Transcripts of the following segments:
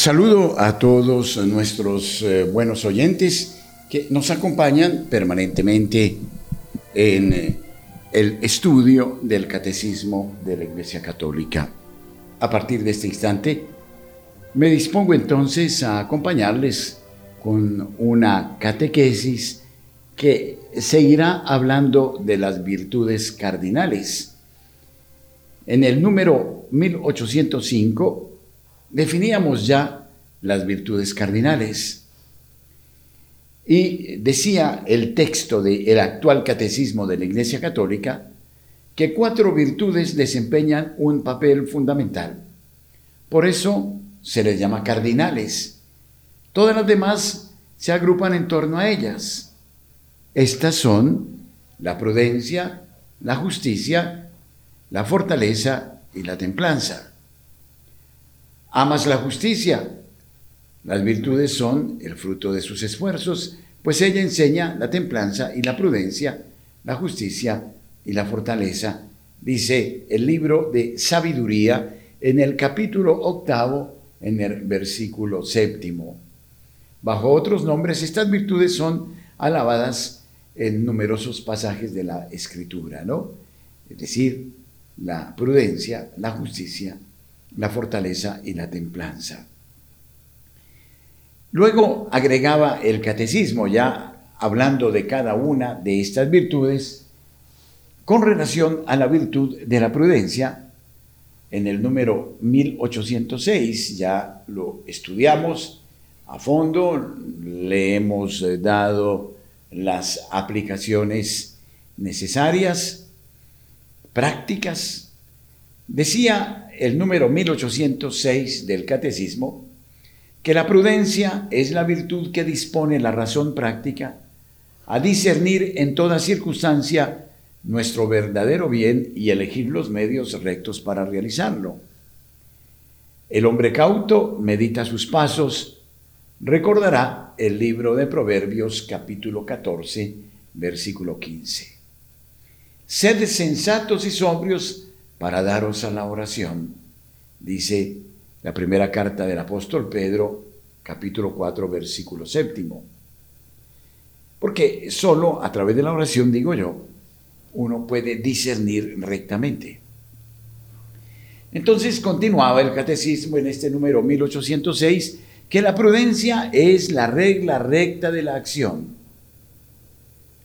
Saludo a todos nuestros eh, buenos oyentes que nos acompañan permanentemente en eh, el estudio del catecismo de la Iglesia Católica. A partir de este instante, me dispongo entonces a acompañarles con una catequesis que seguirá hablando de las virtudes cardinales. En el número 1805 definíamos ya las virtudes cardinales. Y decía el texto del actual catecismo de la Iglesia Católica que cuatro virtudes desempeñan un papel fundamental. Por eso se les llama cardinales. Todas las demás se agrupan en torno a ellas. Estas son la prudencia, la justicia, la fortaleza y la templanza. Amas la justicia. Las virtudes son el fruto de sus esfuerzos, pues ella enseña la templanza y la prudencia, la justicia y la fortaleza, dice el libro de sabiduría en el capítulo octavo, en el versículo séptimo. Bajo otros nombres, estas virtudes son alabadas en numerosos pasajes de la escritura, ¿no? Es decir, la prudencia, la justicia, la fortaleza y la templanza. Luego agregaba el catecismo, ya hablando de cada una de estas virtudes, con relación a la virtud de la prudencia, en el número 1806 ya lo estudiamos a fondo, le hemos eh, dado las aplicaciones necesarias, prácticas. Decía el número 1806 del Catecismo, que la prudencia es la virtud que dispone la razón práctica a discernir en toda circunstancia nuestro verdadero bien y elegir los medios rectos para realizarlo. El hombre cauto medita sus pasos, recordará el libro de Proverbios capítulo 14, versículo 15. Sed sensatos y sobrios para daros a la oración, dice la primera carta del apóstol Pedro, capítulo 4, versículo séptimo. Porque solo a través de la oración, digo yo, uno puede discernir rectamente. Entonces continuaba el catecismo en este número 1806, que la prudencia es la regla recta de la acción.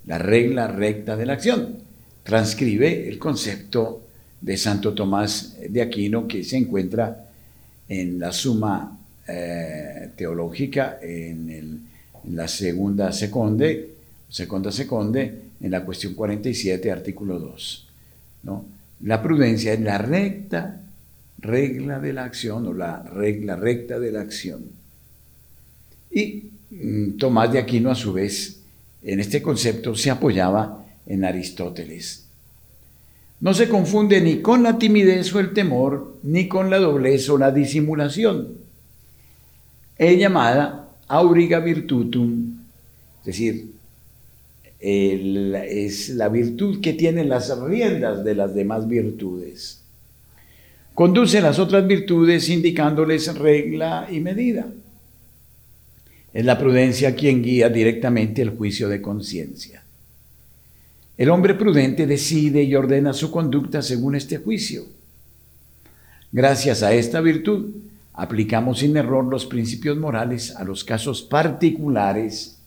La regla recta de la acción. Transcribe el concepto de Santo Tomás de Aquino que se encuentra en la suma eh, teológica en, la segunda seconde, segunda en la cuestión 47, artículo 2. ¿no? La prudencia es la recta regla de la acción o la regla recta de la acción. Y mm, Tomás de Aquino, a su vez, en este concepto se apoyaba en Aristóteles. No se confunde ni con la timidez o el temor, ni con la doblez o la disimulación. Es llamada auriga virtutum, es decir, es la virtud que tiene las riendas de las demás virtudes. Conduce las otras virtudes indicándoles regla y medida. Es la prudencia quien guía directamente el juicio de conciencia. El hombre prudente decide y ordena su conducta según este juicio. Gracias a esta virtud, aplicamos sin error los principios morales a los casos particulares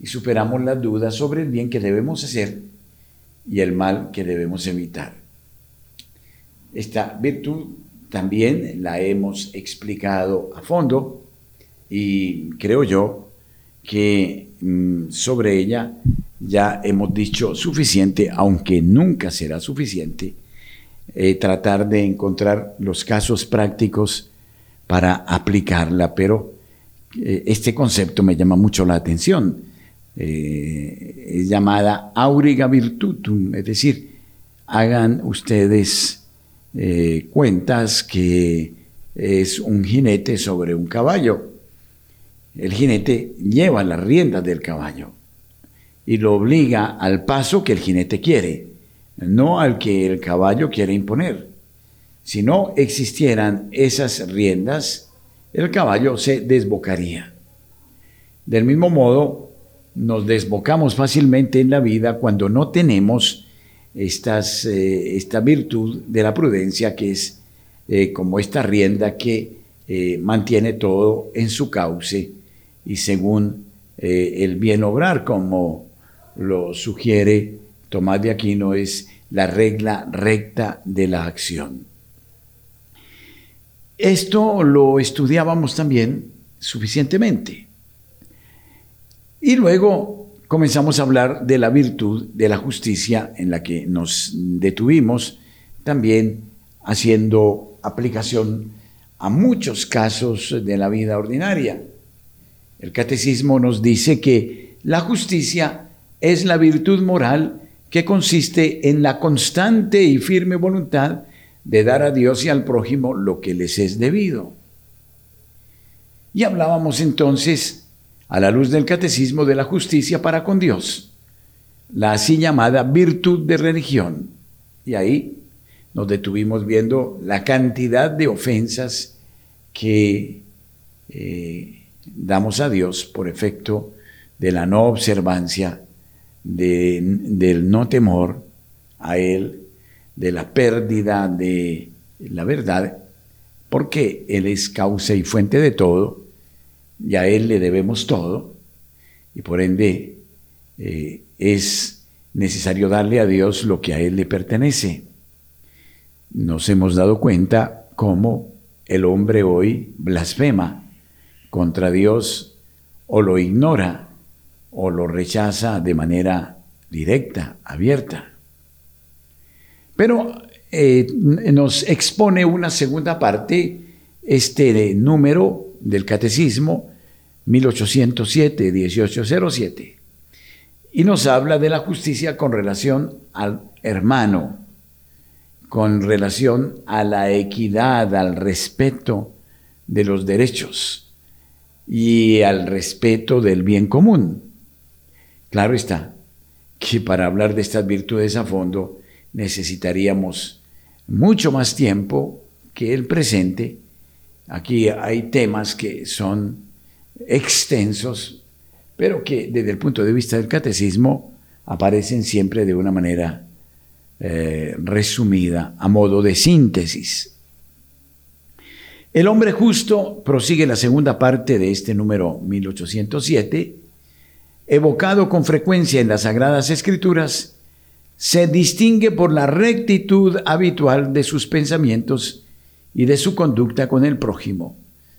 y superamos las dudas sobre el bien que debemos hacer y el mal que debemos evitar. Esta virtud también la hemos explicado a fondo y creo yo que mm, sobre ella ya hemos dicho suficiente, aunque nunca será suficiente, eh, tratar de encontrar los casos prácticos para aplicarla, pero eh, este concepto me llama mucho la atención. Eh, es llamada auriga virtutum, es decir, hagan ustedes cuentas que es un jinete sobre un caballo. El jinete lleva las riendas del caballo y lo obliga al paso que el jinete quiere, no al que el caballo quiere imponer. Si no existieran esas riendas, el caballo se desbocaría. Del mismo modo, nos desbocamos fácilmente en la vida cuando no tenemos estas, eh, esta virtud de la prudencia que es eh, como esta rienda que eh, mantiene todo en su cauce y según el bien obrar, como lo sugiere Tomás de Aquino, es la regla recta de la acción. Esto lo estudiábamos también suficientemente. Y luego comenzamos a hablar de la virtud de la justicia en la que nos detuvimos, también haciendo aplicación a muchos casos de la vida ordinaria. El catecismo nos dice que la justicia es la virtud moral que consiste en la constante y firme voluntad de dar a Dios y al prójimo lo que les es debido. Y hablábamos entonces a la luz del catecismo de la justicia para con Dios, la así llamada virtud de religión. Y ahí nos detuvimos viendo la cantidad de ofensas que eh, damos a Dios por efecto de la no observancia, del no temor a Él, de la pérdida de la verdad, porque Él es causa y fuente de todo, y a Él le debemos todo, y por ende eh, es necesario darle a Dios lo que a Él le pertenece. Nos hemos dado cuenta cómo el hombre hoy blasfema contra Dios o lo ignora o lo rechaza de manera directa, abierta. Pero eh, nos expone una segunda parte, este número del catecismo, 1807-1807, y nos habla de la justicia con relación al hermano, con relación a la equidad, al respeto de los derechos y al respeto del bien común. Claro está que para hablar de estas virtudes a fondo necesitaríamos mucho más tiempo que el presente. Aquí hay temas que son extensos, pero que desde el punto de vista del catecismo aparecen siempre de una manera eh, resumida, a modo de síntesis. El hombre justo prosigue la segunda parte de este número 1807, evocado con frecuencia en las Sagradas Escrituras, se distingue por la rectitud habitual de sus pensamientos y de su conducta con el prójimo,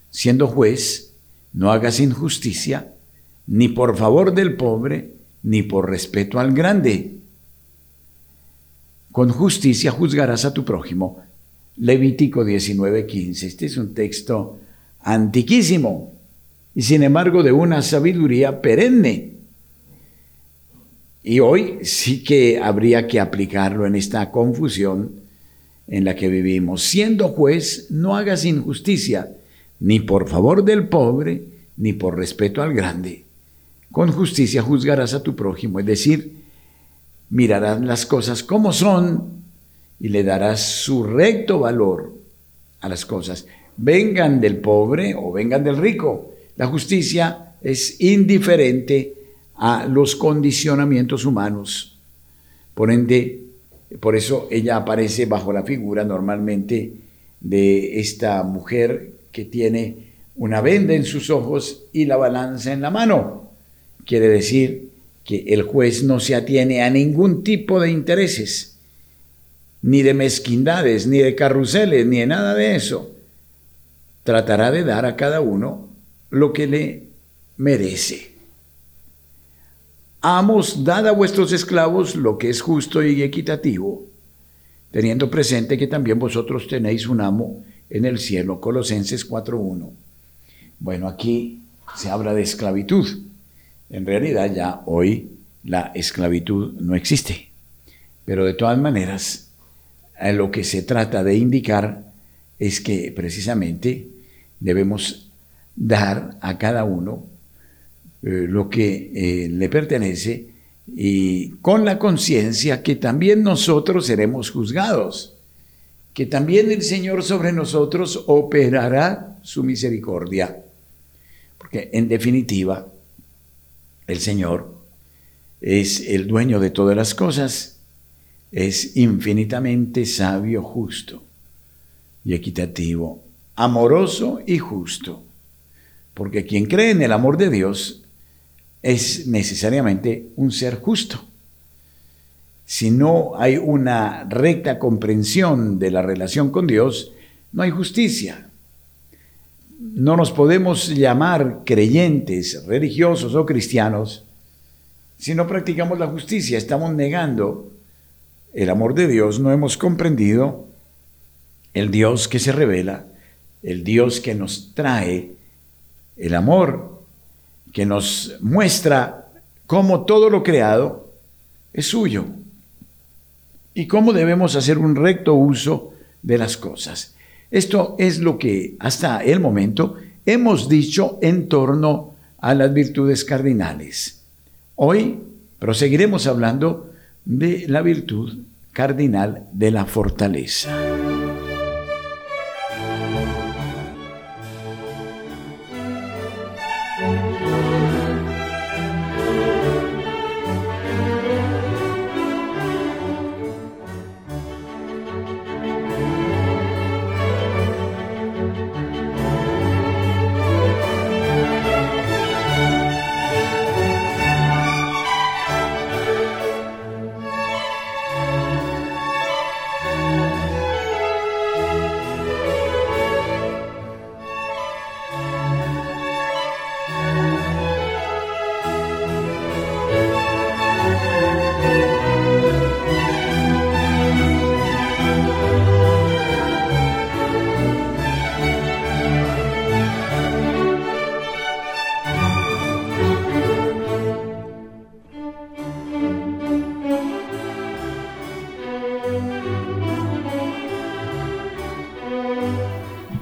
siendo juez, no hagas injusticia, ni por favor del pobre, ni por respeto al grande. Con justicia juzgarás a tu prójimo. Levítico 19:15. Este es un texto antiquísimo y sin embargo de una sabiduría perenne. Y hoy sí que habría que aplicarlo en esta confusión en la que vivimos. Siendo juez, no hagas injusticia ni por favor del pobre, ni por respeto al grande. Con justicia juzgarás a tu prójimo, es decir, mirarás las cosas como son y le darás su recto valor a las cosas. Vengan del pobre o vengan del rico. La justicia es indiferente a los condicionamientos humanos. Por ende, por eso ella aparece bajo la figura normalmente de esta mujer que tiene una venda en sus ojos y la balanza en la mano. Quiere decir que el juez no se atiene a ningún tipo de intereses, ni de mezquindades, ni de carruseles, ni de nada de eso. Tratará de dar a cada uno lo que le merece. Amos, dad a vuestros esclavos lo que es justo y equitativo, teniendo presente que también vosotros tenéis un amo en el cielo. Colosenses 4.1. Bueno, aquí se habla de esclavitud. En realidad ya hoy la esclavitud no existe. Pero de todas maneras, lo que se trata de indicar es que precisamente debemos dar a cada uno eh, lo que eh, le pertenece y con la conciencia que también nosotros seremos juzgados que también el Señor sobre nosotros operará su misericordia. Porque en definitiva, el Señor es el dueño de todas las cosas, es infinitamente sabio, justo y equitativo, amoroso y justo. Porque quien cree en el amor de Dios es necesariamente un ser justo. Si no hay una recta comprensión de la relación con Dios, no hay justicia. No nos podemos llamar creyentes, religiosos o cristianos si no practicamos la justicia. Estamos negando el amor de Dios, no hemos comprendido el Dios que se revela, el Dios que nos trae el amor, que nos muestra cómo todo lo creado es suyo y cómo debemos hacer un recto uso de las cosas. Esto es lo que hasta el momento hemos dicho en torno a las virtudes cardinales. Hoy proseguiremos hablando de la virtud cardinal de la fortaleza.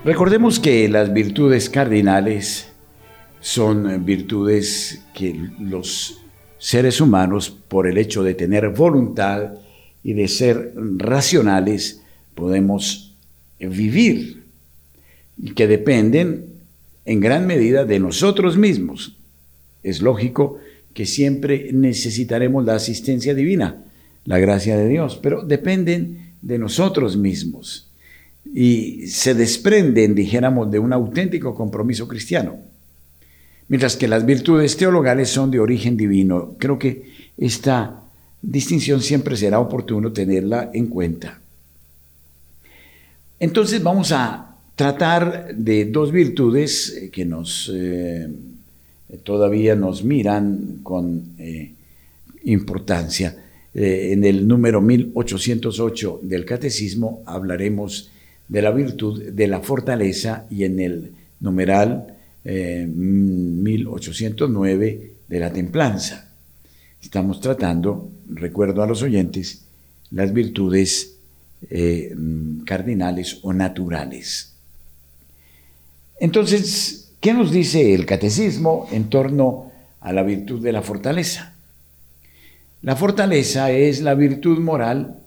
Recordemos que las virtudes cardinales son virtudes que los seres humanos, por el hecho de tener voluntad y de ser racionales, podemos vivir y que dependen en gran medida de nosotros mismos. Es lógico que siempre necesitaremos la asistencia divina, la gracia de Dios, pero dependen de nosotros mismos y se desprenden, dijéramos, de un auténtico compromiso cristiano. Mientras que las virtudes teologales son de origen divino. Creo que esta distinción siempre será oportuno tenerla en cuenta. Entonces vamos a tratar de dos virtudes eh, que nos eh, todavía nos miran con eh, importancia. en el número 1808 del Catecismo hablaremos de la virtud, de la fortaleza y en el numeral 1809 eh, de la templanza. Estamos tratando, recuerdo a los oyentes, las virtudes eh, cardinales o naturales. Entonces, ¿qué nos dice el catecismo en torno a la virtud de la fortaleza? La fortaleza es la virtud moral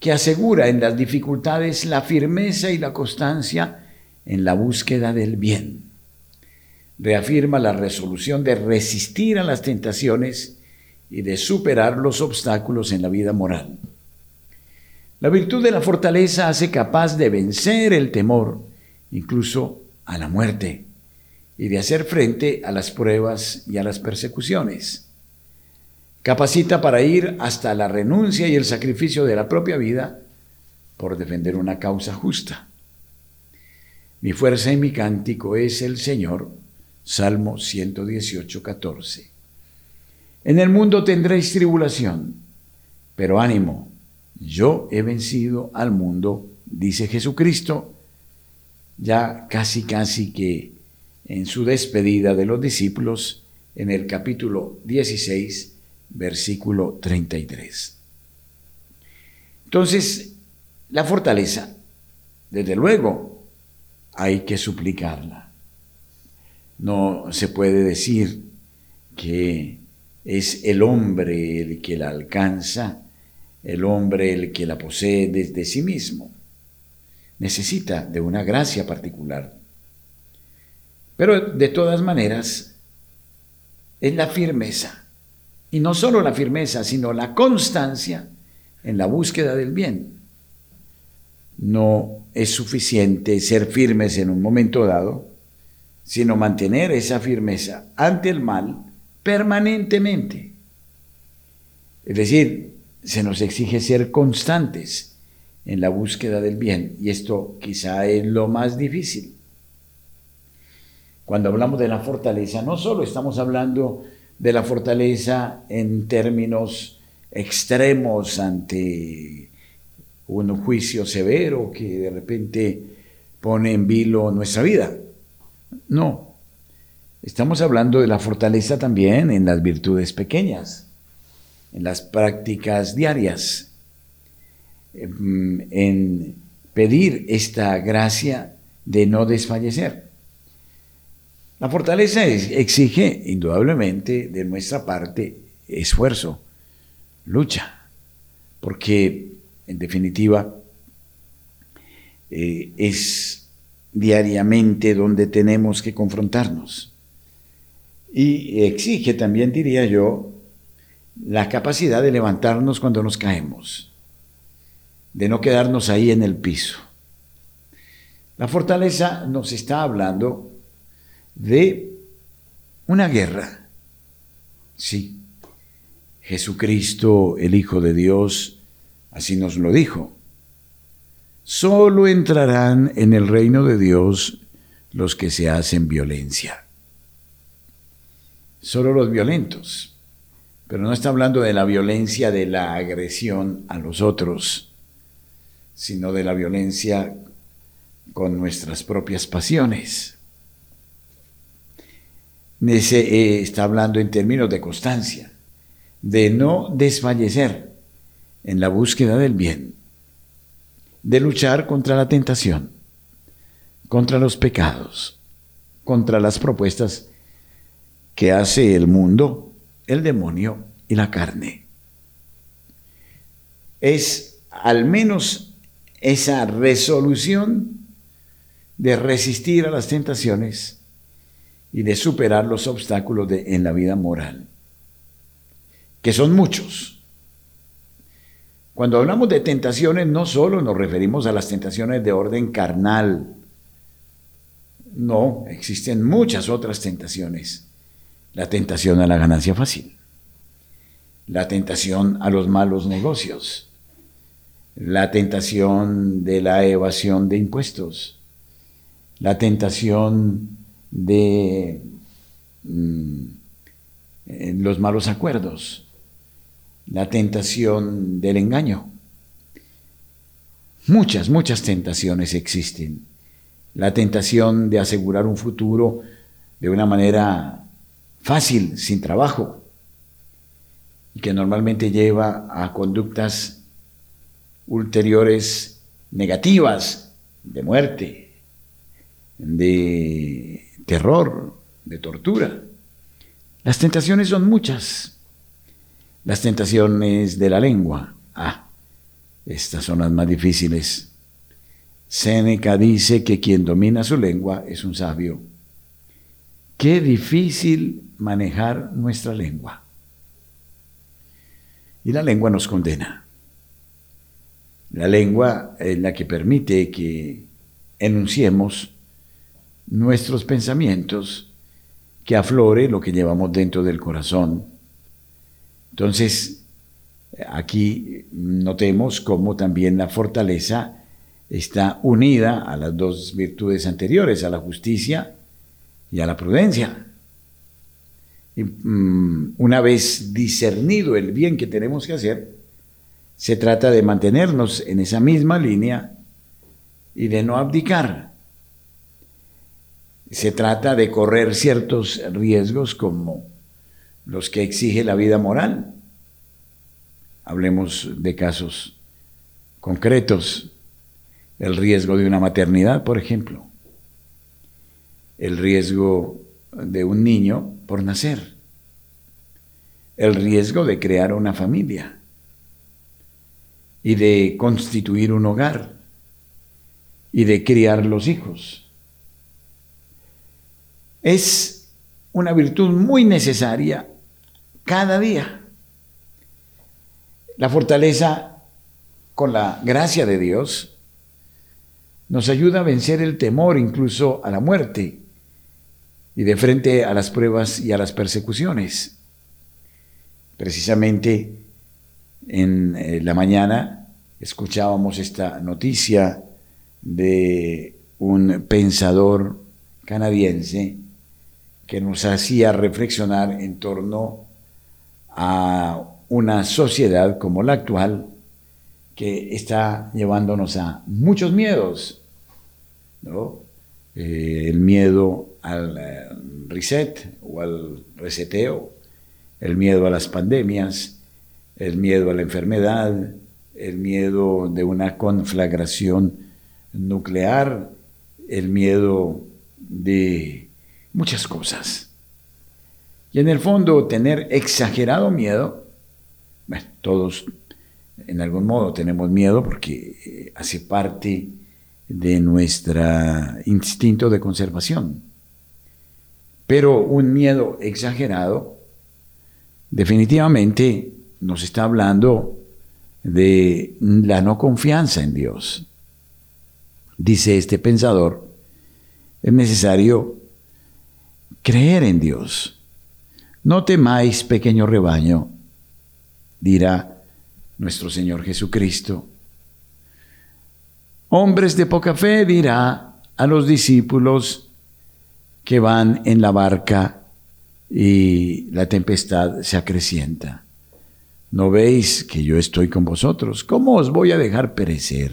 que asegura en las dificultades la firmeza y la constancia en la búsqueda del bien. Reafirma la resolución de resistir a las tentaciones y de superar los obstáculos en la vida moral. La virtud de la fortaleza hace capaz de vencer el temor, incluso a la muerte, y de hacer frente a las pruebas y a las persecuciones. Capacita para ir hasta la renuncia y el sacrificio de la propia vida por defender una causa justa. Mi fuerza y mi cántico es el Señor. Salmo 118, 14. En el mundo tendréis tribulación, pero ánimo, yo he vencido al mundo, dice Jesucristo, ya casi casi que en su despedida de los discípulos, en el capítulo 16, versículo 33. Entonces, la fortaleza, desde luego, hay que suplicarla. No se puede decir que es el hombre el que la alcanza, el hombre el que la posee desde sí mismo. Necesita de una gracia particular. Pero de todas maneras, es la firmeza. Y no solo la firmeza, sino la constancia en la búsqueda del bien. No es suficiente ser firmes en un momento dado, sino mantener esa firmeza ante el mal permanentemente. Es decir, se nos exige ser constantes en la búsqueda del bien y esto quizá es lo más difícil. Cuando hablamos de la fortaleza, no solo estamos hablando de la fortaleza en términos extremos ante un juicio severo que de repente pone en vilo nuestra vida. No, estamos hablando de la fortaleza también en las virtudes pequeñas, en las prácticas diarias, en pedir esta gracia de no desfallecer. La fortaleza exige indudablemente de nuestra parte esfuerzo, lucha, porque en definitiva eh, es diariamente donde tenemos que confrontarnos. Y exige también, diría yo, la capacidad de levantarnos cuando nos caemos, de no quedarnos ahí en el piso. La fortaleza nos está hablando de una guerra. Sí, Jesucristo, el Hijo de Dios, así nos lo dijo. Solo entrarán en el reino de Dios los que se hacen violencia. Solo los violentos. Pero no está hablando de la violencia de la agresión a los otros, sino de la violencia con nuestras propias pasiones. Eh, está hablando en términos de constancia, de no desfallecer en la búsqueda del bien, de luchar contra la tentación, contra los pecados, contra las propuestas que hace el mundo, el demonio y la carne. Es al menos esa resolución de resistir a las tentaciones y de superar los obstáculos de, en la vida moral, que son muchos. Cuando hablamos de tentaciones, no solo nos referimos a las tentaciones de orden carnal, no, existen muchas otras tentaciones. La tentación a la ganancia fácil, la tentación a los malos negocios, la tentación de la evasión de impuestos, la tentación de mm, los malos acuerdos, la tentación del engaño. Muchas, muchas tentaciones existen. La tentación de asegurar un futuro de una manera fácil, sin trabajo, que normalmente lleva a conductas ulteriores negativas, de muerte, de terror, de tortura. Las tentaciones son muchas. Las tentaciones de la lengua. Ah, estas son las más difíciles. Séneca dice que quien domina su lengua es un sabio. Qué difícil manejar nuestra lengua. Y la lengua nos condena. La lengua es la que permite que enunciemos nuestros pensamientos, que aflore lo que llevamos dentro del corazón. Entonces, aquí notemos cómo también la fortaleza está unida a las dos virtudes anteriores, a la justicia y a la prudencia. Mm, una vez discernido el bien que tenemos que hacer, se trata de mantenernos en esa misma línea y de no abdicar se trata de correr ciertos riesgos como los que exige la vida moral. Hablemos de casos concretos. El riesgo de una maternidad, por ejemplo. El riesgo de un niño por nacer. El riesgo de crear una familia y de constituir un hogar y de criar los hijos es una virtud muy necesaria cada día. La fortaleza con la gracia de Dios nos ayuda a vencer el temor incluso a la muerte y de frente a las pruebas y a las persecuciones. Precisamente en eh, la mañana escuchábamos esta noticia de un pensador canadiense que nos hacía reflexionar en torno a una sociedad como la actual que está llevándonos a muchos miedos, eh, el miedo al eh, reset o al reseteo, el miedo a las pandemias, el miedo a la enfermedad, el miedo de una conflagración nuclear, el miedo de muchas cosas. Y en el fondo tener exagerado miedo, todos en algún modo tenemos miedo porque eh, hace parte de nuestro instinto de conservación. Pero un miedo exagerado definitivamente nos está hablando de la no confianza en Dios. Dice este pensador, es necesario creer en Dios. No temáis, pequeño rebaño, dirá nuestro Señor Jesucristo. Hombres de poca fe dirá a los discípulos que van en la barca y la tempestad se acrecienta. ¿No veis que yo estoy con vosotros? ¿Cómo os voy a dejar perecer?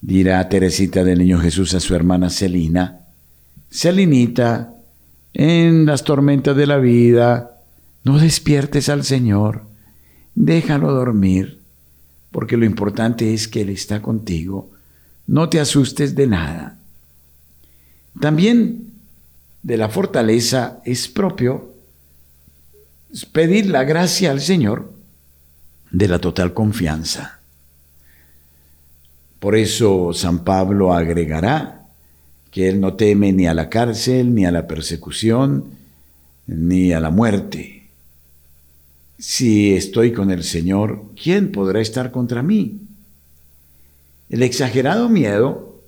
Dirá Teresita del Niño Jesús a su hermana Celina, Celinita, en las tormentas de la vida, no despiertes al Señor, déjalo dormir, porque lo importante es que Él está contigo, no te asustes de nada. También de la fortaleza es propio pedir la gracia al Señor de la total confianza. Por eso San Pablo agregará que él no teme ni a la cárcel, ni a la persecución, ni a la muerte. Si estoy con el Señor, ¿quién podrá estar contra mí? El exagerado miedo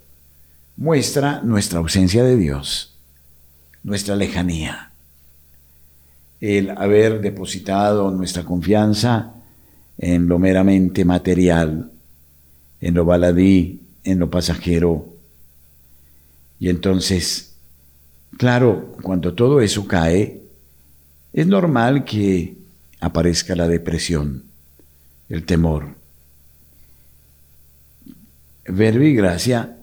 muestra nuestra ausencia de Dios, nuestra lejanía. El haber depositado nuestra confianza en lo meramente material, en lo baladí, en lo pasajero. Y entonces, claro, cuando todo eso cae, es normal que aparezca la depresión, el temor. Verbo y gracia,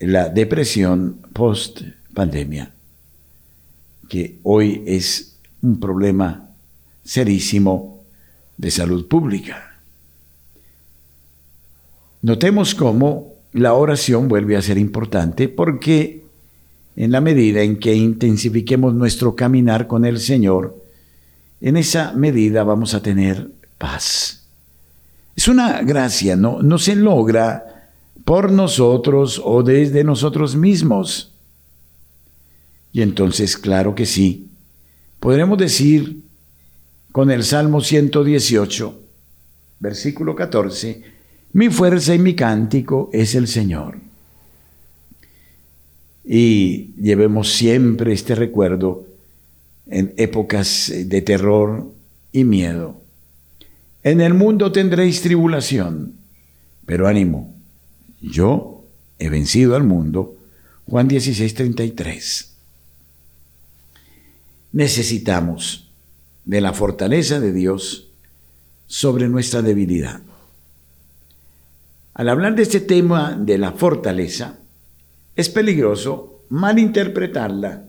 la depresión post pandemia, que hoy es un problema serísimo de salud pública. Notemos cómo la oración vuelve a ser importante porque en la medida en que intensifiquemos nuestro caminar con el Señor, en esa medida vamos a tener paz. Es una gracia, no, no se logra por nosotros o desde nosotros mismos. Y entonces, claro que sí, podremos decir con el Salmo 118, versículo 14, mi fuerza y mi cántico es el Señor. Y llevemos siempre este recuerdo en épocas de terror y miedo. En el mundo tendréis tribulación, pero ánimo, yo he vencido al mundo. Juan 16, 33. Necesitamos de la fortaleza de Dios sobre nuestra debilidad. Al hablar de este tema de la fortaleza, es peligroso malinterpretarla,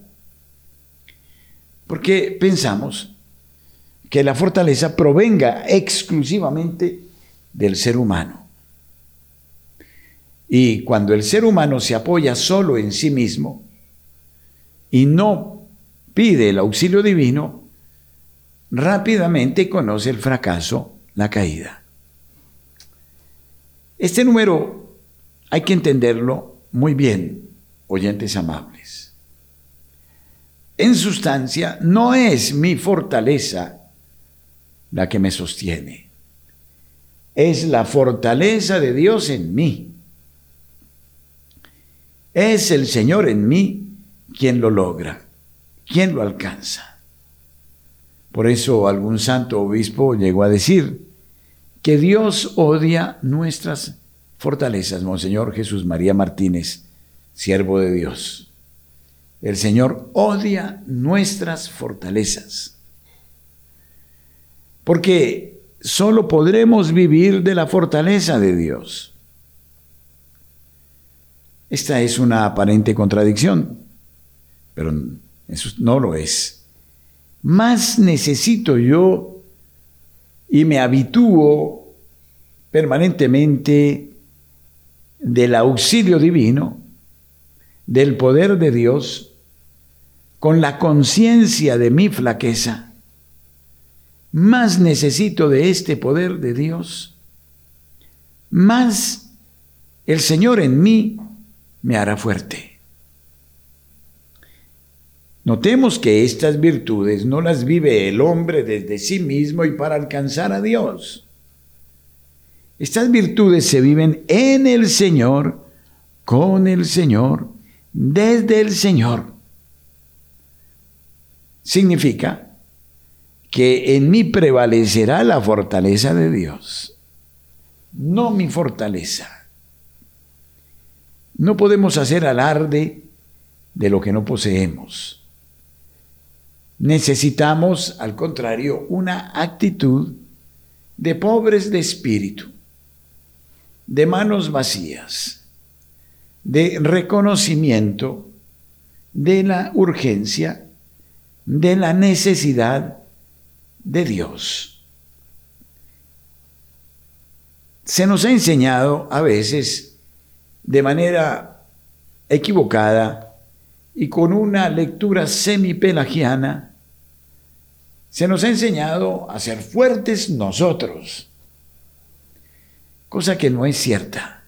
porque pensamos que la fortaleza provenga exclusivamente del ser humano. Y cuando el ser humano se apoya solo en sí mismo y no pide el auxilio divino, rápidamente conoce el fracaso, la caída. Este número hay que entenderlo muy bien. oyentes amables. En sustancia, no es mi fortaleza la que me sostiene. Es la fortaleza de Dios en mí. Es el Señor en mí quien lo logra, quien lo alcanza. Por eso algún santo obispo llegó a decir que Dios odia nuestras fortalezas, Monseñor Jesús María Martínez, siervo de Dios. El Señor odia nuestras fortalezas. Porque solo podremos vivir de la fortaleza de Dios. Esta es una aparente contradicción, pero eso no lo es. Más necesito yo y me habitúo permanentemente del auxilio divino, del poder de Dios, con la conciencia de mi flaqueza, más necesito de este poder de Dios, más el Señor en mí me hará fuerte. Notemos que estas virtudes no las vive el hombre desde sí mismo y para alcanzar a Dios. Estas virtudes se viven en el Señor, con el Señor, desde el Señor. Significa que en mí prevalecerá la fortaleza de Dios, no mi fortaleza. No podemos hacer alarde de lo que no poseemos. Necesitamos, al contrario, una actitud de pobres de espíritu de manos vacías, de reconocimiento de la urgencia, de la necesidad de Dios. Se nos ha enseñado a veces de manera equivocada y con una lectura semipelagiana, se nos ha enseñado a ser fuertes nosotros cosa que no es cierta.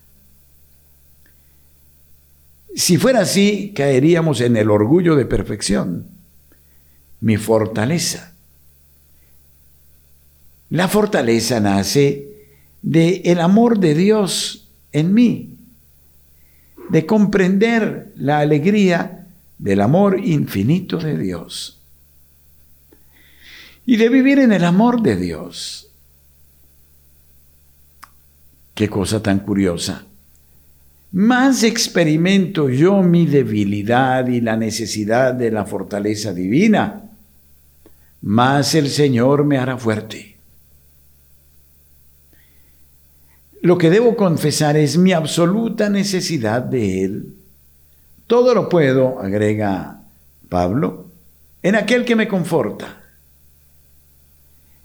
Si fuera así, caeríamos en el orgullo de perfección, mi fortaleza. La fortaleza nace de el amor de Dios en mí, de comprender la alegría del amor infinito de Dios y de vivir en el amor de Dios. Qué cosa tan curiosa. Más experimento yo mi debilidad y la necesidad de la fortaleza divina, más el Señor me hará fuerte. Lo que debo confesar es mi absoluta necesidad de Él. Todo lo puedo, agrega Pablo, en aquel que me conforta.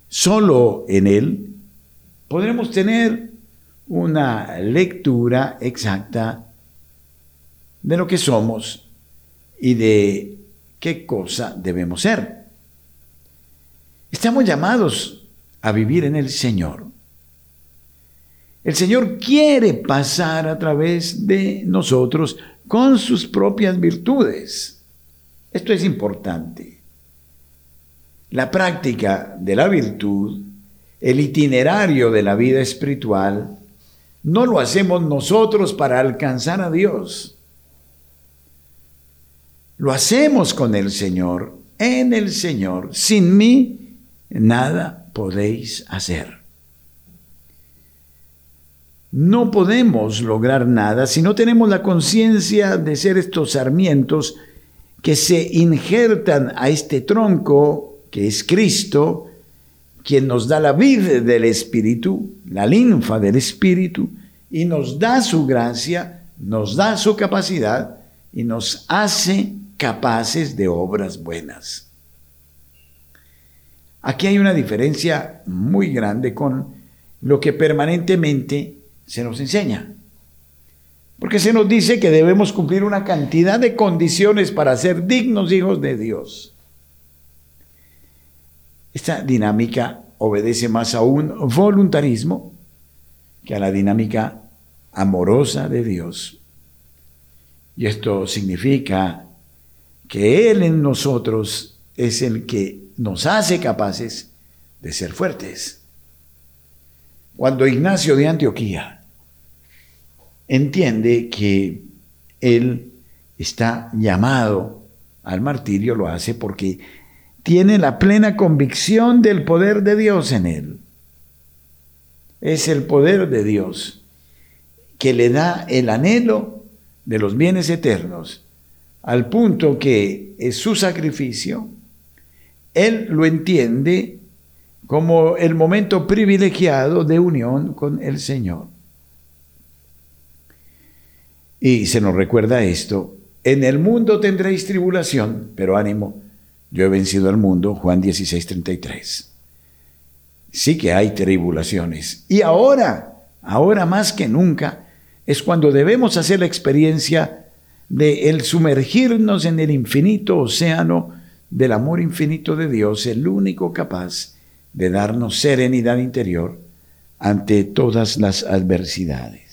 Solo en Él podremos tener una lectura exacta de lo que somos y de qué cosa debemos ser. Estamos llamados a vivir en el Señor. El Señor quiere pasar a través de nosotros con sus propias virtudes. Esto es importante. La práctica de la virtud, el itinerario de la vida espiritual, no lo hacemos nosotros para alcanzar a Dios. Lo hacemos con el Señor, en el Señor. Sin mí, nada podéis hacer. No podemos lograr nada si no tenemos la conciencia de ser estos sarmientos que se injertan a este tronco que es Cristo quien nos da la vida del Espíritu, la linfa del Espíritu, y nos da su gracia, nos da su capacidad y nos hace capaces de obras buenas. Aquí hay una diferencia muy grande con lo que permanentemente se nos enseña. Porque se nos dice que debemos cumplir una cantidad de condiciones para ser dignos hijos de Dios. Esta dinámica obedece más a un voluntarismo que a la dinámica amorosa de Dios. Y esto significa que Él en nosotros es el que nos hace capaces de ser fuertes. Cuando Ignacio de Antioquía entiende que Él está llamado al martirio, lo hace porque tiene la plena convicción del poder de Dios en él. Es el poder de Dios que le da el anhelo de los bienes eternos, al punto que es su sacrificio, él lo entiende como el momento privilegiado de unión con el Señor. Y se nos recuerda esto, en el mundo tendréis tribulación, pero ánimo, yo he vencido al mundo, Juan 16, 33. Sí que hay tribulaciones. Y ahora, ahora más que nunca, es cuando debemos hacer la experiencia de el sumergirnos en el infinito océano del amor infinito de Dios, el único capaz de darnos serenidad interior ante todas las adversidades.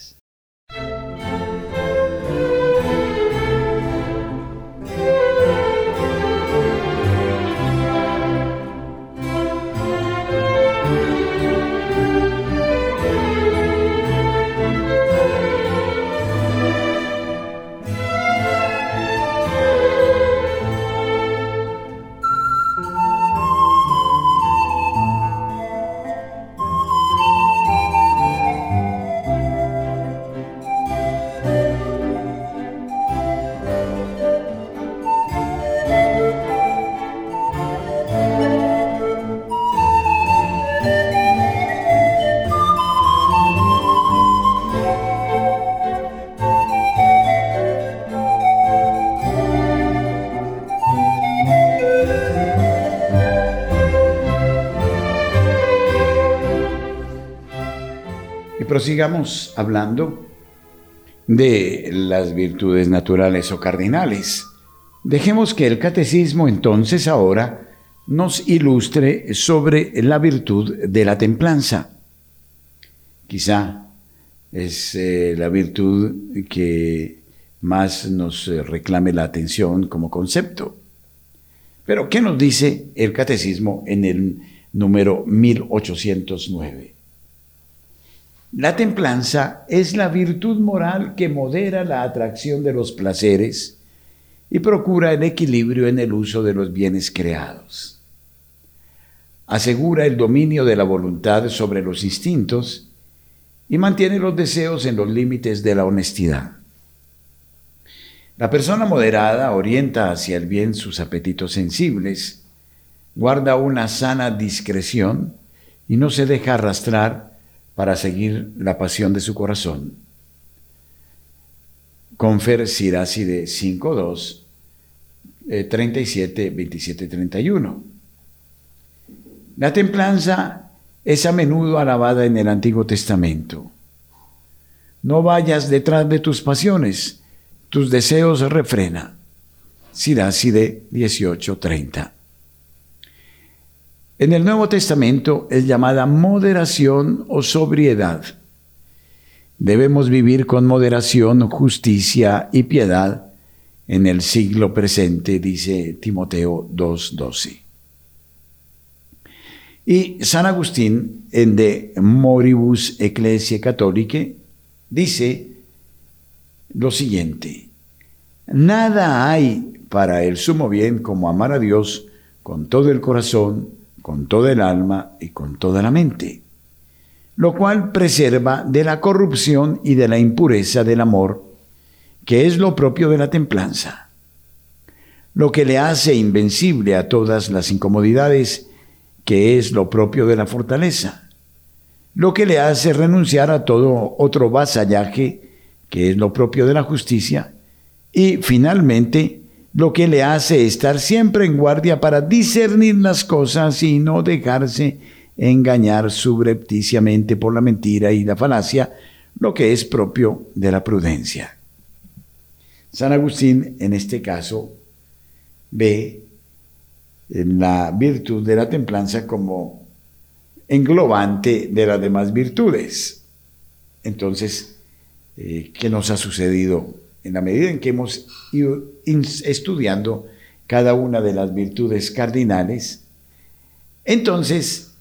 Sigamos hablando de las virtudes naturales o cardinales. Dejemos que el catecismo entonces ahora nos ilustre sobre la virtud de la templanza. Quizá es eh, la virtud que más nos eh, reclame la atención como concepto. Pero, ¿qué nos dice el catecismo en el número 1809? La templanza es la virtud moral que modera la atracción de los placeres y procura el equilibrio en el uso de los bienes creados. Asegura el dominio de la voluntad sobre los instintos y mantiene los deseos en los límites de la honestidad. La persona moderada orienta hacia el bien sus apetitos sensibles, guarda una sana discreción y no se deja arrastrar para seguir la pasión de su corazón. Confer Siracide 5.2, 37, 27, 31. La templanza es a menudo alabada en el Antiguo Testamento. No vayas detrás de tus pasiones, tus deseos refrena. Siracide 18:30. En el Nuevo Testamento es llamada moderación o sobriedad. Debemos vivir con moderación, justicia y piedad en el siglo presente, dice Timoteo 2.12. Y San Agustín, en De Moribus Ecclesiae Catholicae, dice lo siguiente, nada hay para el sumo bien como amar a Dios con todo el corazón, con toda el alma y con toda la mente, lo cual preserva de la corrupción y de la impureza del amor, que es lo propio de la templanza, lo que le hace invencible a todas las incomodidades, que es lo propio de la fortaleza, lo que le hace renunciar a todo otro vasallaje, que es lo propio de la justicia, y finalmente lo que le hace estar siempre en guardia para discernir las cosas y no dejarse engañar subrepticiamente por la mentira y la falacia, lo que es propio de la prudencia. San Agustín, en este caso, ve la virtud de la templanza como englobante de las demás virtudes. Entonces, eh, ¿qué nos ha sucedido en la medida en que hemos ido estudiando cada una de las virtudes cardinales, entonces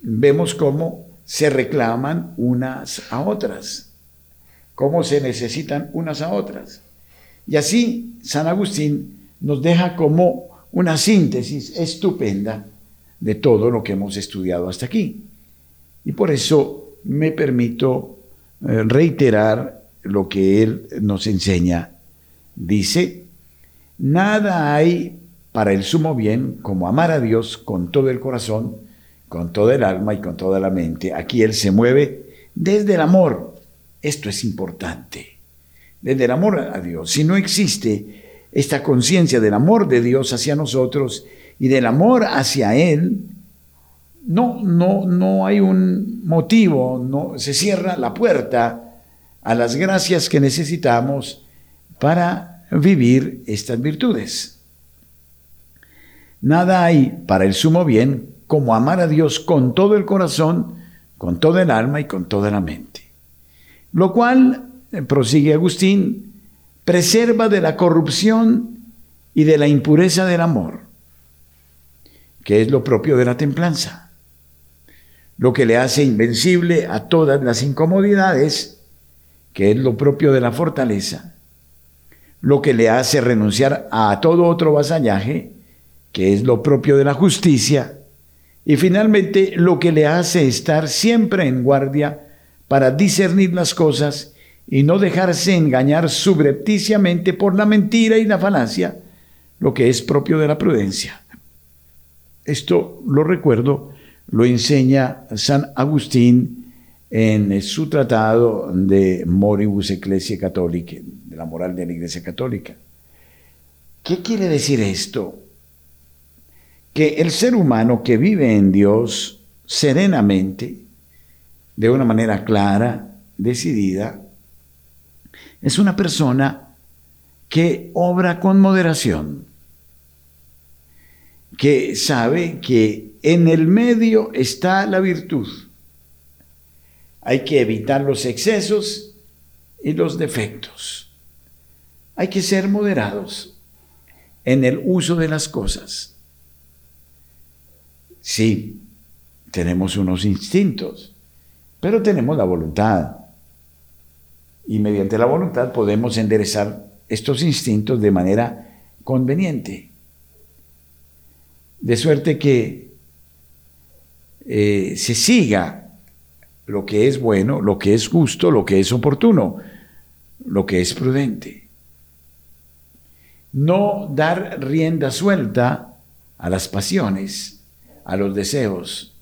vemos cómo se reclaman unas a otras, cómo se necesitan unas a otras. Y así San Agustín nos deja como una síntesis estupenda de todo lo que hemos estudiado hasta aquí. Y por eso me permito eh, reiterar lo que él nos enseña. Dice, nada hay para el sumo bien como amar a Dios con todo el corazón, con toda el alma y con toda la mente. Aquí él se mueve desde el amor. Esto es importante. Desde el amor a Dios. Si no existe esta conciencia del amor de Dios hacia nosotros y del amor hacia Él, no, no, no hay un motivo, no, se cierra la puerta a las gracias que necesitamos para vivir estas virtudes. Nada hay para el sumo bien como amar a Dios con todo el corazón, con toda el alma y con toda la mente. Lo cual, eh, prosigue Agustín, preserva de la corrupción y de la impureza del amor, que es lo propio de la templanza, lo que le hace invencible a todas las incomodidades, que es lo propio de la fortaleza, lo que le hace renunciar a todo otro vasallaje, que es lo propio de la justicia, y finalmente lo que le hace estar siempre en guardia para discernir las cosas y no dejarse engañar subrepticiamente por la mentira y la falacia, lo que es propio de la prudencia. Esto lo recuerdo, lo enseña San Agustín en su tratado de Moribus Ecclesiae Catholicae, de la moral de la Iglesia Católica. ¿Qué quiere decir esto? Que el ser humano que vive en Dios serenamente, de una manera clara, decidida, es una persona que obra con moderación, que sabe que en el medio está la virtud. Hay que evitar los excesos y los defectos. Hay que ser moderados en el uso de las cosas. Sí, tenemos unos instintos, pero tenemos la voluntad y mediante la voluntad podemos enderezar estos instintos de manera conveniente. De suerte que eh, se siga lo que es bueno, lo que es justo, lo que es oportuno, lo que es prudente. No dar rienda suelta a las pasiones, a los deseos.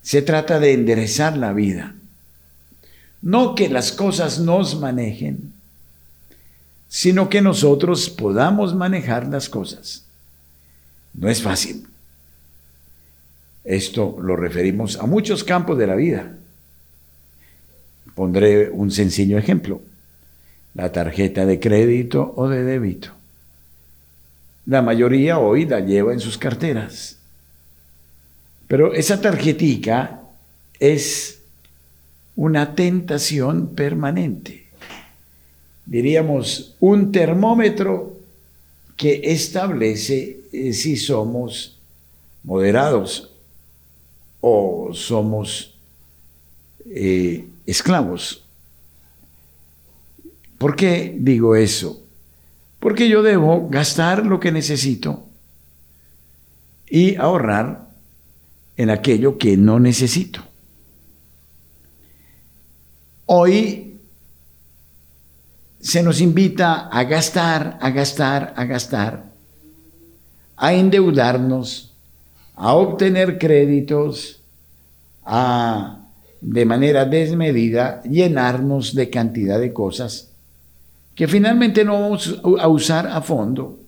Se trata de enderezar la vida no que las cosas nos manejen, sino que nosotros podamos manejar las cosas. No es fácil. Esto lo referimos a muchos campos de la vida. Pondré un sencillo ejemplo. La tarjeta de crédito o de débito. La mayoría hoy la lleva en sus carteras. Pero esa tarjetica es una tentación permanente. Diríamos, un termómetro que establece eh, si somos moderados o somos eh, esclavos. ¿Por qué digo eso? Porque yo debo gastar lo que necesito y ahorrar en aquello que no necesito. Hoy se nos invita a gastar, a gastar, a gastar, a endeudarnos, a obtener créditos, a de manera desmedida llenarnos de cantidad de cosas que finalmente no vamos a usar a fondo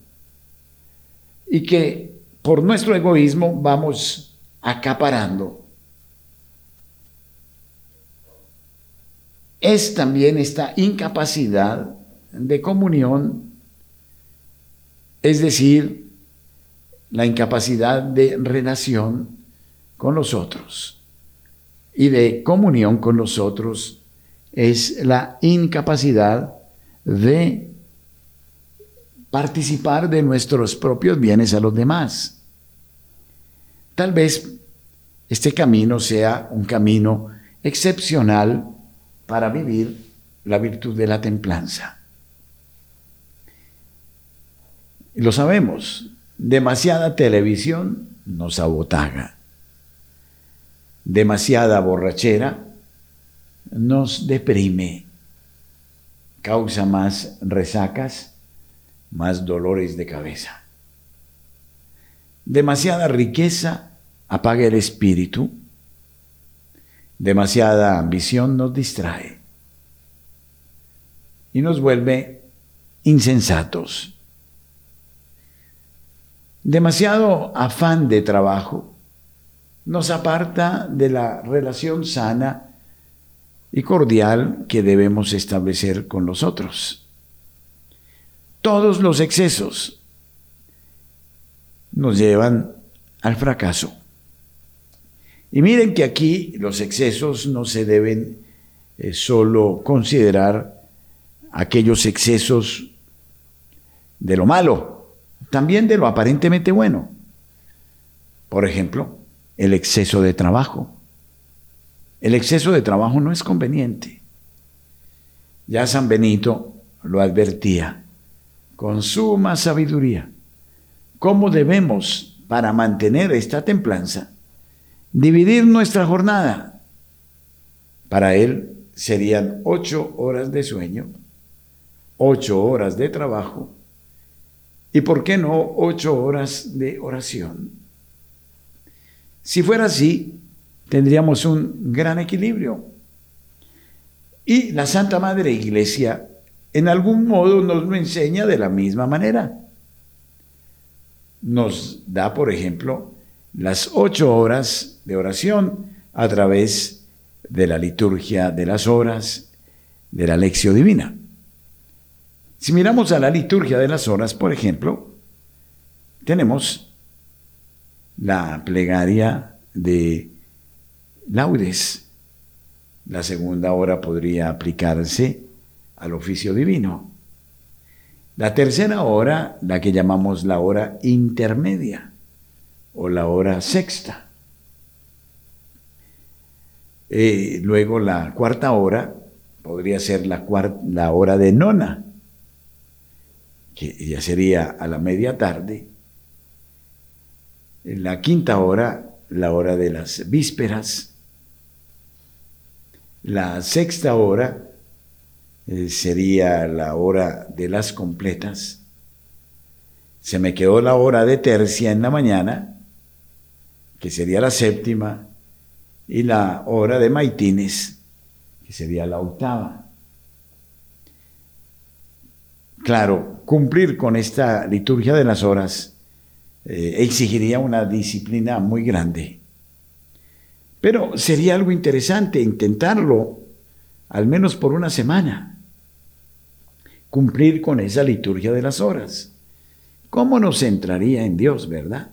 y que por nuestro egoísmo vamos acaparando. Es también esta incapacidad de comunión, es decir, la incapacidad de relación con los otros y de comunión con los otros es la incapacidad de participar de nuestros propios bienes a los demás. Tal vez este camino sea un camino excepcional para vivir la virtud de la templanza. Lo sabemos, demasiada televisión nos abotaga. Demasiada borrachera nos deprime, causa más resacas, más dolores de cabeza. Demasiada riqueza apaga el espíritu, demasiada ambición nos distrae y nos vuelve insensatos. Demasiado afán de trabajo nos aparta de la relación sana y cordial que debemos establecer con los otros. Todos los excesos nos llevan al fracaso. Y miren que aquí los excesos no se deben eh, solo considerar aquellos excesos de lo malo, también de lo aparentemente bueno. Por ejemplo, el exceso de trabajo. El exceso de trabajo no es conveniente. Ya San Benito lo advertía con suma sabiduría. ¿Cómo debemos, para mantener esta templanza, dividir nuestra jornada? Para él serían ocho horas de sueño, ocho horas de trabajo y, ¿por qué no, ocho horas de oración? Si fuera así, tendríamos un gran equilibrio. Y la Santa Madre Iglesia en algún modo nos lo enseña de la misma manera. Nos da, por ejemplo, las ocho horas de oración a través de la liturgia de las horas de la lección divina. Si miramos a la liturgia de las horas, por ejemplo, tenemos la plegaria de laudes. La segunda hora podría aplicarse al oficio divino. La tercera hora, la que llamamos la hora intermedia o la hora sexta. Eh, luego la cuarta hora podría ser la, la hora de nona, que ya sería a la media tarde. La quinta hora, la hora de las vísperas. La sexta hora eh, sería la hora de las completas. Se me quedó la hora de tercia en la mañana, que sería la séptima, y la hora de maitines, que sería la octava. Claro, cumplir con esta liturgia de las horas eh, exigiría una disciplina muy grande. Pero sería algo interesante intentarlo, al menos por una semana, cumplir con esa liturgia de las horas. ¿Cómo nos centraría en Dios, verdad?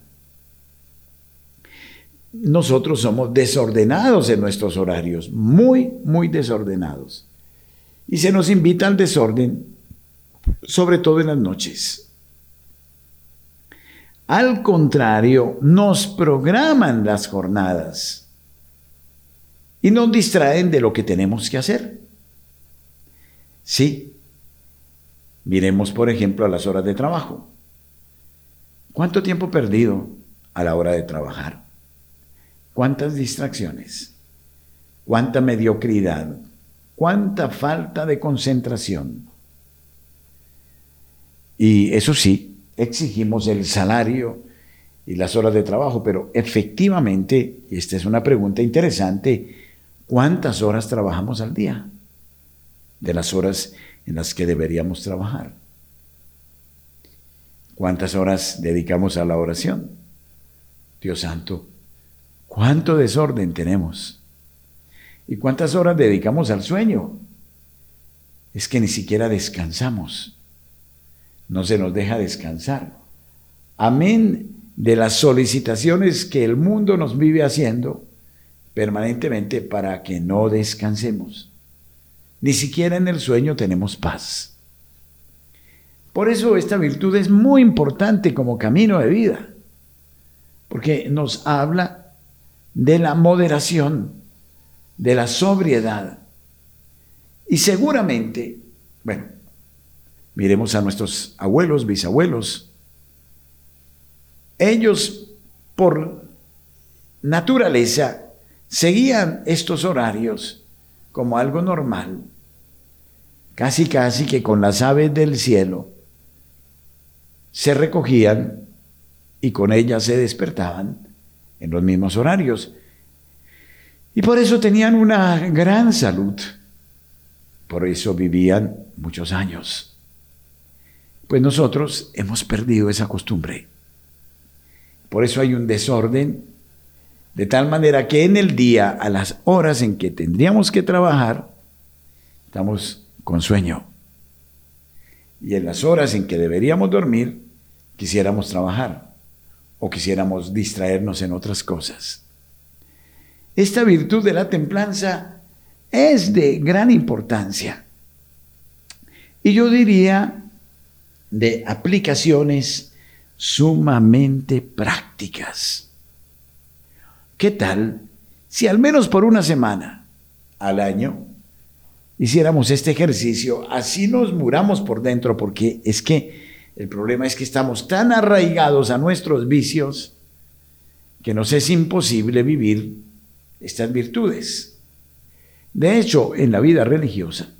Nosotros somos desordenados en nuestros horarios, muy, muy desordenados. Y se nos invita al desorden, sobre todo en las noches. Al contrario, nos programan las jornadas y nos distraen de lo que tenemos que hacer. Sí, miremos por ejemplo a las horas de trabajo. ¿Cuánto tiempo perdido a la hora de trabajar? ¿Cuántas distracciones? ¿Cuánta mediocridad? ¿Cuánta falta de concentración? Y eso sí, exigimos el salario y las horas de trabajo, pero efectivamente, y esta es una pregunta interesante, ¿cuántas horas trabajamos al día? De las horas en las que deberíamos trabajar. ¿Cuántas horas dedicamos a la oración? Dios santo, ¿cuánto desorden tenemos? ¿Y cuántas horas dedicamos al sueño? Es que ni siquiera descansamos no se nos deja descansar. Amén de las solicitaciones que el mundo nos vive haciendo permanentemente para que no descansemos. Ni siquiera en el sueño tenemos paz. Por eso esta virtud es muy importante como camino de vida, porque nos habla de la moderación, de la sobriedad. Y seguramente, bueno, miremos a nuestros abuelos, bisabuelos, ellos por naturaleza seguían estos horarios como algo normal, casi casi que con las aves del cielo se recogían y con ellas se despertaban en los mismos horarios. Y por eso tenían una gran salud. Por eso vivían muchos años. Pues nosotros hemos perdido esa costumbre. Por eso hay un desorden, de tal manera que en el día, a las horas en que tendríamos que trabajar, estamos con sueño. Y en las horas en que deberíamos dormir, quisiéramos trabajar o quisiéramos distraernos en otras cosas. Esta virtud de la templanza es de gran importancia. Y yo diría de aplicaciones sumamente prácticas. ¿Qué tal si al menos por una semana al año hiciéramos este ejercicio, así nos muramos por dentro, porque es que el problema es que estamos tan arraigados a nuestros vicios que nos es imposible vivir estas virtudes. De hecho, en la vida religiosa,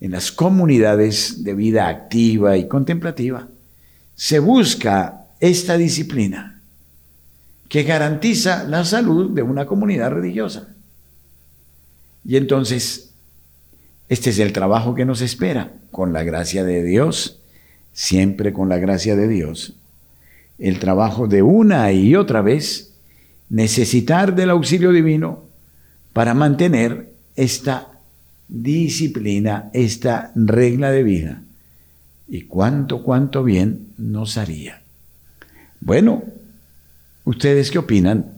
en las comunidades de vida activa y contemplativa, se busca esta disciplina que garantiza la salud de una comunidad religiosa. Y entonces este es el trabajo que nos espera, con la gracia de Dios, siempre con la gracia de Dios. El trabajo de una y otra vez necesitar del auxilio divino para mantener esta disciplina, esta regla de vida. Y cuánto, cuánto bien nos haría. Bueno, ¿ustedes qué opinan?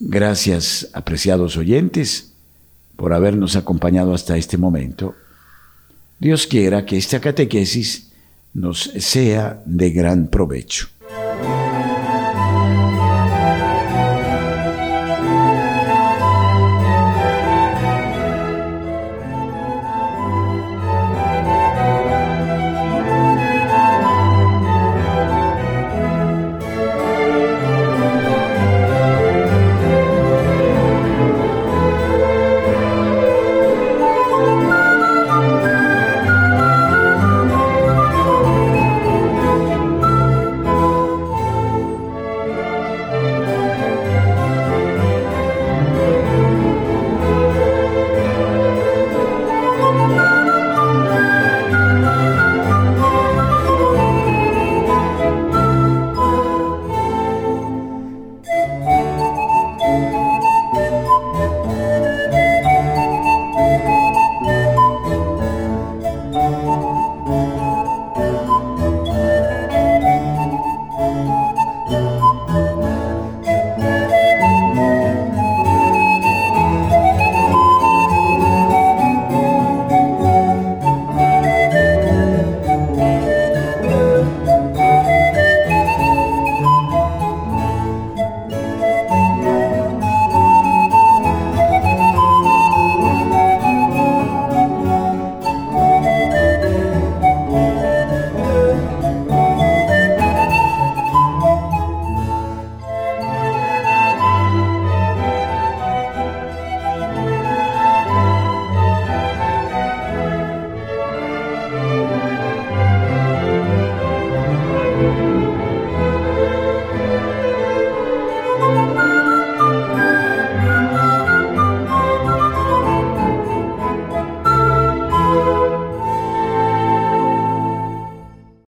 Gracias, apreciados oyentes por habernos acompañado hasta este momento. Dios quiera que esta catequesis nos sea de gran provecho.